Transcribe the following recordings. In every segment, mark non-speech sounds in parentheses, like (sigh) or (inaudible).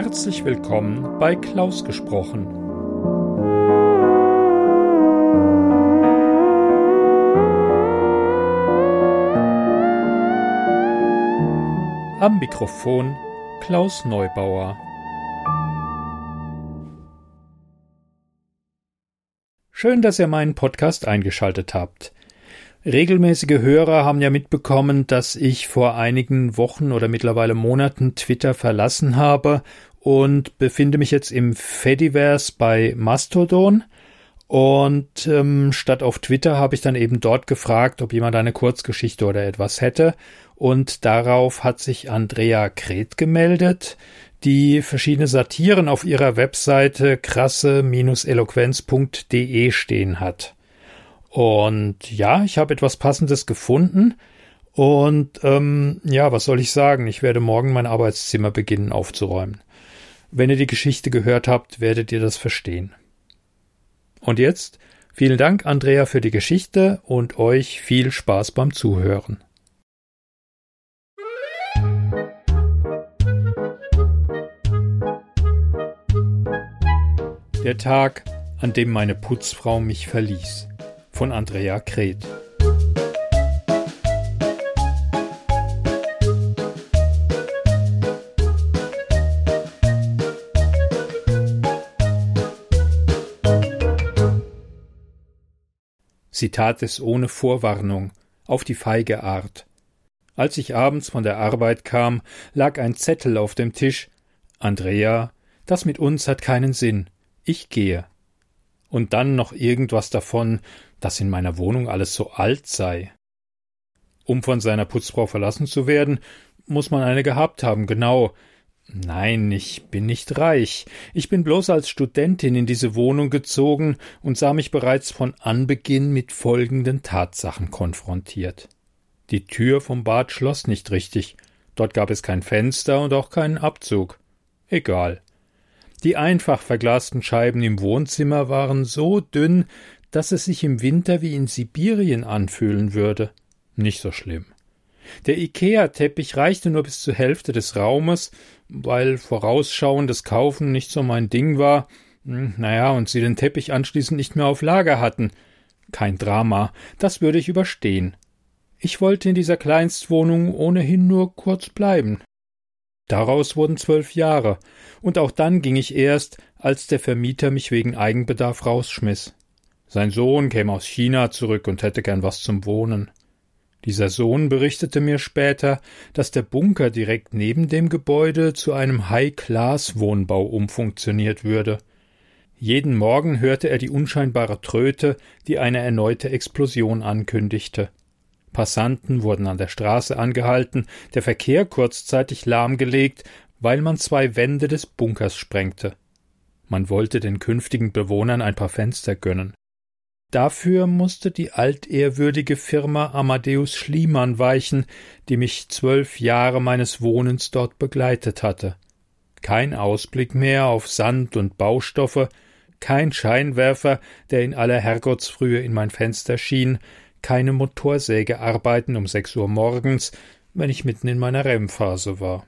Herzlich willkommen bei Klaus gesprochen. Am Mikrofon Klaus Neubauer. Schön, dass ihr meinen Podcast eingeschaltet habt. Regelmäßige Hörer haben ja mitbekommen, dass ich vor einigen Wochen oder mittlerweile Monaten Twitter verlassen habe und befinde mich jetzt im Fediverse bei Mastodon. Und ähm, statt auf Twitter habe ich dann eben dort gefragt, ob jemand eine Kurzgeschichte oder etwas hätte. Und darauf hat sich Andrea Kret gemeldet, die verschiedene Satiren auf ihrer Webseite krasse-eloquenz.de stehen hat. Und ja, ich habe etwas Passendes gefunden. Und ähm, ja, was soll ich sagen? Ich werde morgen mein Arbeitszimmer beginnen aufzuräumen. Wenn ihr die Geschichte gehört habt, werdet ihr das verstehen. Und jetzt vielen Dank, Andrea, für die Geschichte und euch viel Spaß beim Zuhören. Der Tag, an dem meine Putzfrau mich verließ. Von Andrea Kret. Sie tat es ohne Vorwarnung, auf die feige Art. Als ich abends von der Arbeit kam, lag ein Zettel auf dem Tisch Andrea, das mit uns hat keinen Sinn ich gehe. Und dann noch irgendwas davon, dass in meiner Wohnung alles so alt sei. Um von seiner Putzfrau verlassen zu werden, muss man eine gehabt haben, genau. Nein, ich bin nicht reich. Ich bin bloß als Studentin in diese Wohnung gezogen und sah mich bereits von Anbeginn mit folgenden Tatsachen konfrontiert. Die Tür vom Bad schloss nicht richtig. Dort gab es kein Fenster und auch keinen Abzug. Egal. Die einfach verglasten Scheiben im Wohnzimmer waren so dünn, dass es sich im Winter wie in Sibirien anfühlen würde. Nicht so schlimm. Der Ikea-Teppich reichte nur bis zur Hälfte des Raumes, weil vorausschauendes Kaufen nicht so mein Ding war, hm, naja, und sie den Teppich anschließend nicht mehr auf Lager hatten. Kein Drama, das würde ich überstehen. Ich wollte in dieser Kleinstwohnung ohnehin nur kurz bleiben. Daraus wurden zwölf Jahre, und auch dann ging ich erst, als der Vermieter mich wegen Eigenbedarf rausschmiss. Sein Sohn käme aus China zurück und hätte gern was zum Wohnen. Dieser Sohn berichtete mir später, dass der Bunker direkt neben dem Gebäude zu einem High-Class-Wohnbau umfunktioniert würde. Jeden Morgen hörte er die unscheinbare Tröte, die eine erneute Explosion ankündigte. Passanten wurden an der Straße angehalten, der Verkehr kurzzeitig lahmgelegt, weil man zwei Wände des Bunkers sprengte. Man wollte den künftigen Bewohnern ein paar Fenster gönnen. Dafür musste die altehrwürdige Firma Amadeus Schliemann weichen, die mich zwölf Jahre meines Wohnens dort begleitet hatte. Kein Ausblick mehr auf Sand und Baustoffe, kein Scheinwerfer, der in aller Herrgottsfrühe in mein Fenster schien, keine Motorsäge arbeiten um sechs Uhr morgens, wenn ich mitten in meiner REM-Phase war.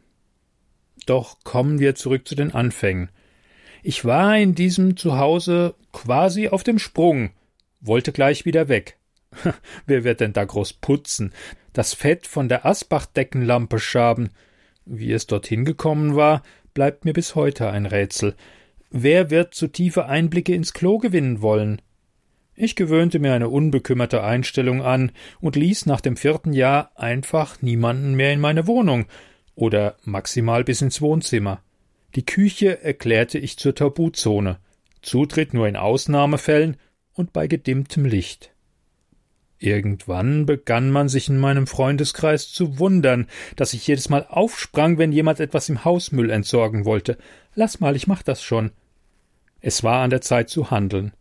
Doch kommen wir zurück zu den Anfängen. Ich war in diesem Zuhause quasi auf dem Sprung, wollte gleich wieder weg. (laughs) Wer wird denn da groß putzen? Das Fett von der Asbach-Deckenlampe schaben. Wie es dorthin gekommen war, bleibt mir bis heute ein Rätsel. Wer wird zu tiefe Einblicke ins Klo gewinnen wollen? Ich gewöhnte mir eine unbekümmerte Einstellung an und ließ nach dem vierten Jahr einfach niemanden mehr in meine Wohnung oder maximal bis ins Wohnzimmer. Die Küche erklärte ich zur Tabuzone, Zutritt nur in Ausnahmefällen und bei gedimmtem Licht. Irgendwann begann man sich in meinem Freundeskreis zu wundern, dass ich jedes Mal aufsprang, wenn jemand etwas im Hausmüll entsorgen wollte. Lass mal, ich mach das schon. Es war an der Zeit zu handeln.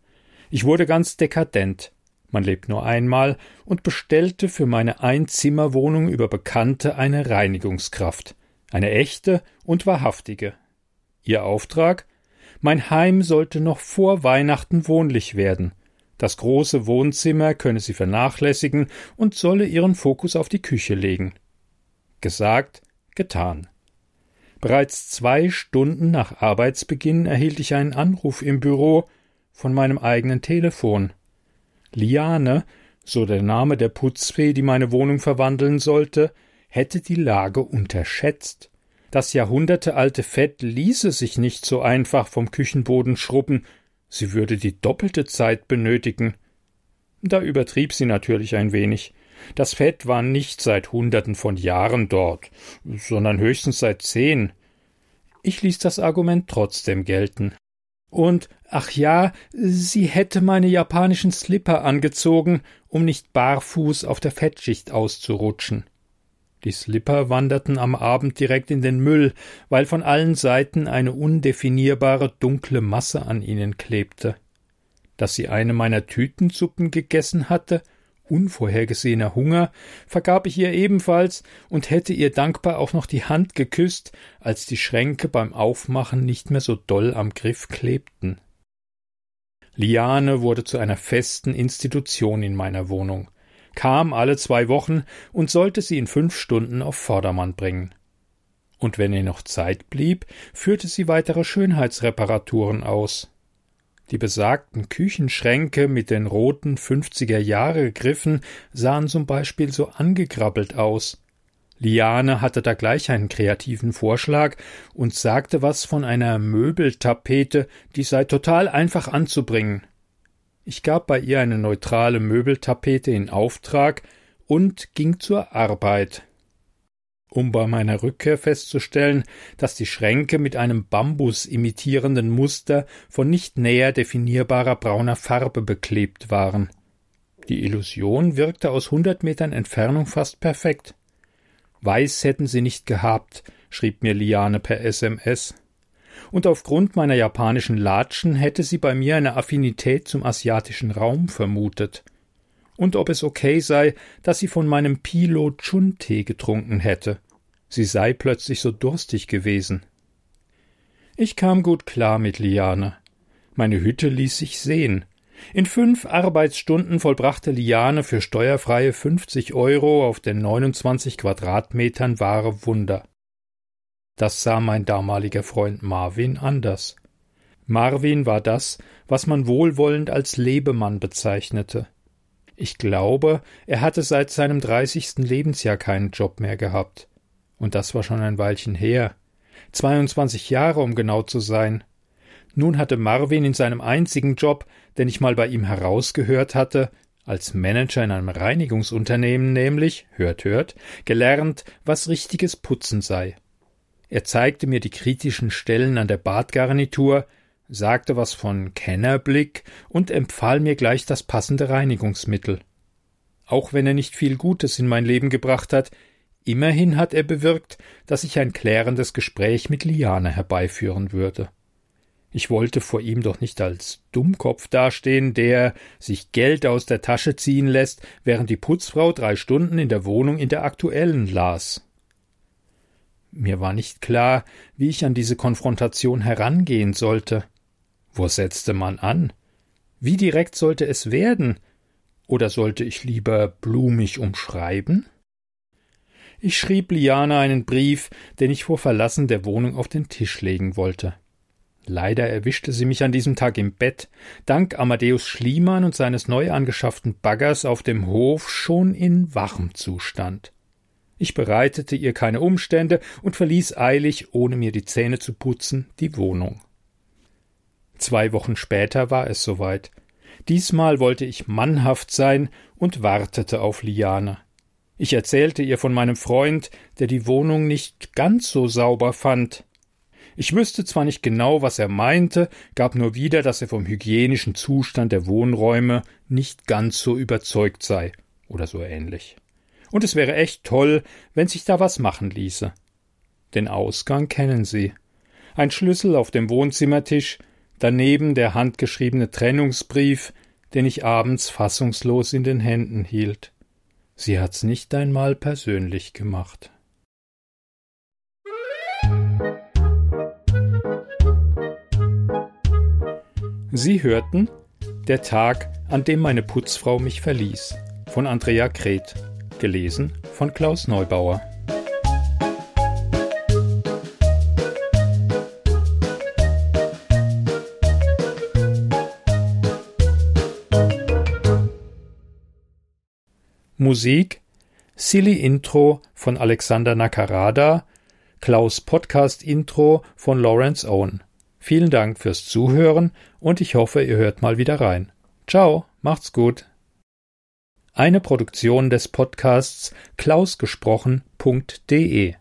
Ich wurde ganz dekadent. Man lebt nur einmal und bestellte für meine Einzimmerwohnung über Bekannte eine Reinigungskraft. Eine echte und wahrhaftige. Ihr Auftrag? Mein Heim sollte noch vor Weihnachten wohnlich werden. Das große Wohnzimmer könne sie vernachlässigen und solle ihren Fokus auf die Küche legen. Gesagt, getan. Bereits zwei Stunden nach Arbeitsbeginn erhielt ich einen Anruf im Büro von meinem eigenen Telefon. Liane, so der Name der Putzfee, die meine Wohnung verwandeln sollte, hätte die Lage unterschätzt. Das jahrhundertealte Fett ließe sich nicht so einfach vom Küchenboden schrubben, sie würde die doppelte Zeit benötigen. Da übertrieb sie natürlich ein wenig. Das Fett war nicht seit Hunderten von Jahren dort, sondern höchstens seit zehn. Ich ließ das Argument trotzdem gelten. Und, ach ja, sie hätte meine japanischen Slipper angezogen, um nicht barfuß auf der Fettschicht auszurutschen. Die Slipper wanderten am Abend direkt in den Müll, weil von allen Seiten eine undefinierbare dunkle Masse an ihnen klebte. Dass sie eine meiner Tütensuppen gegessen hatte, unvorhergesehener Hunger, vergab ich ihr ebenfalls und hätte ihr dankbar auch noch die Hand geküsst, als die Schränke beim Aufmachen nicht mehr so doll am Griff klebten. Liane wurde zu einer festen Institution in meiner Wohnung, kam alle zwei Wochen und sollte sie in fünf Stunden auf Vordermann bringen. Und wenn ihr noch Zeit blieb, führte sie weitere Schönheitsreparaturen aus. Die besagten Küchenschränke mit den roten 50er Jahre Griffen sahen zum Beispiel so angekrabbelt aus. Liane hatte da gleich einen kreativen Vorschlag und sagte was von einer Möbeltapete, die sei total einfach anzubringen. Ich gab bei ihr eine neutrale Möbeltapete in Auftrag und ging zur Arbeit um bei meiner Rückkehr festzustellen, dass die Schränke mit einem Bambus imitierenden Muster von nicht näher definierbarer brauner Farbe beklebt waren. Die Illusion wirkte aus hundert Metern Entfernung fast perfekt. Weiß hätten sie nicht gehabt, schrieb mir Liane per SMS. Und aufgrund meiner japanischen Latschen hätte sie bei mir eine Affinität zum asiatischen Raum vermutet und ob es okay sei, dass sie von meinem Pilo Chun Tee getrunken hätte. Sie sei plötzlich so durstig gewesen. Ich kam gut klar mit Liane. Meine Hütte ließ sich sehen. In fünf Arbeitsstunden vollbrachte Liane für steuerfreie 50 Euro auf den 29 Quadratmetern wahre Wunder. Das sah mein damaliger Freund Marvin anders. Marvin war das, was man wohlwollend als Lebemann bezeichnete. Ich glaube, er hatte seit seinem dreißigsten Lebensjahr keinen Job mehr gehabt. Und das war schon ein Weilchen her. 22 Jahre, um genau zu sein. Nun hatte Marvin in seinem einzigen Job, den ich mal bei ihm herausgehört hatte, als Manager in einem Reinigungsunternehmen nämlich, hört, hört, gelernt, was richtiges Putzen sei. Er zeigte mir die kritischen Stellen an der Badgarnitur, sagte was von Kennerblick und empfahl mir gleich das passende Reinigungsmittel. Auch wenn er nicht viel Gutes in mein Leben gebracht hat, immerhin hat er bewirkt, dass ich ein klärendes Gespräch mit Liane herbeiführen würde. Ich wollte vor ihm doch nicht als Dummkopf dastehen, der sich Geld aus der Tasche ziehen lässt, während die Putzfrau drei Stunden in der Wohnung in der aktuellen las. Mir war nicht klar, wie ich an diese Konfrontation herangehen sollte. Wo setzte man an? Wie direkt sollte es werden? Oder sollte ich lieber blumig umschreiben? Ich schrieb Liana einen Brief, den ich vor Verlassen der Wohnung auf den Tisch legen wollte. Leider erwischte sie mich an diesem Tag im Bett, dank Amadeus Schliemann und seines neu angeschafften Baggers auf dem Hof schon in wachem Zustand. Ich bereitete ihr keine Umstände und verließ eilig, ohne mir die Zähne zu putzen, die Wohnung. Zwei Wochen später war es soweit. Diesmal wollte ich mannhaft sein und wartete auf Liane. Ich erzählte ihr von meinem Freund, der die Wohnung nicht ganz so sauber fand. Ich wüsste zwar nicht genau, was er meinte, gab nur wieder, dass er vom hygienischen Zustand der Wohnräume nicht ganz so überzeugt sei oder so ähnlich. Und es wäre echt toll, wenn sich da was machen ließe. Den Ausgang kennen Sie. Ein Schlüssel auf dem Wohnzimmertisch, daneben der handgeschriebene Trennungsbrief, den ich abends fassungslos in den Händen hielt. Sie hat's nicht einmal persönlich gemacht. Sie hörten Der Tag, an dem meine Putzfrau mich verließ, von Andrea Kret, Gelesen von Klaus Neubauer. Musik Silly Intro von Alexander Nakarada, Klaus Podcast Intro von Lawrence Owen. Vielen Dank fürs Zuhören und ich hoffe, ihr hört mal wieder rein. Ciao, macht's gut. Eine Produktion des Podcasts klausgesprochen.de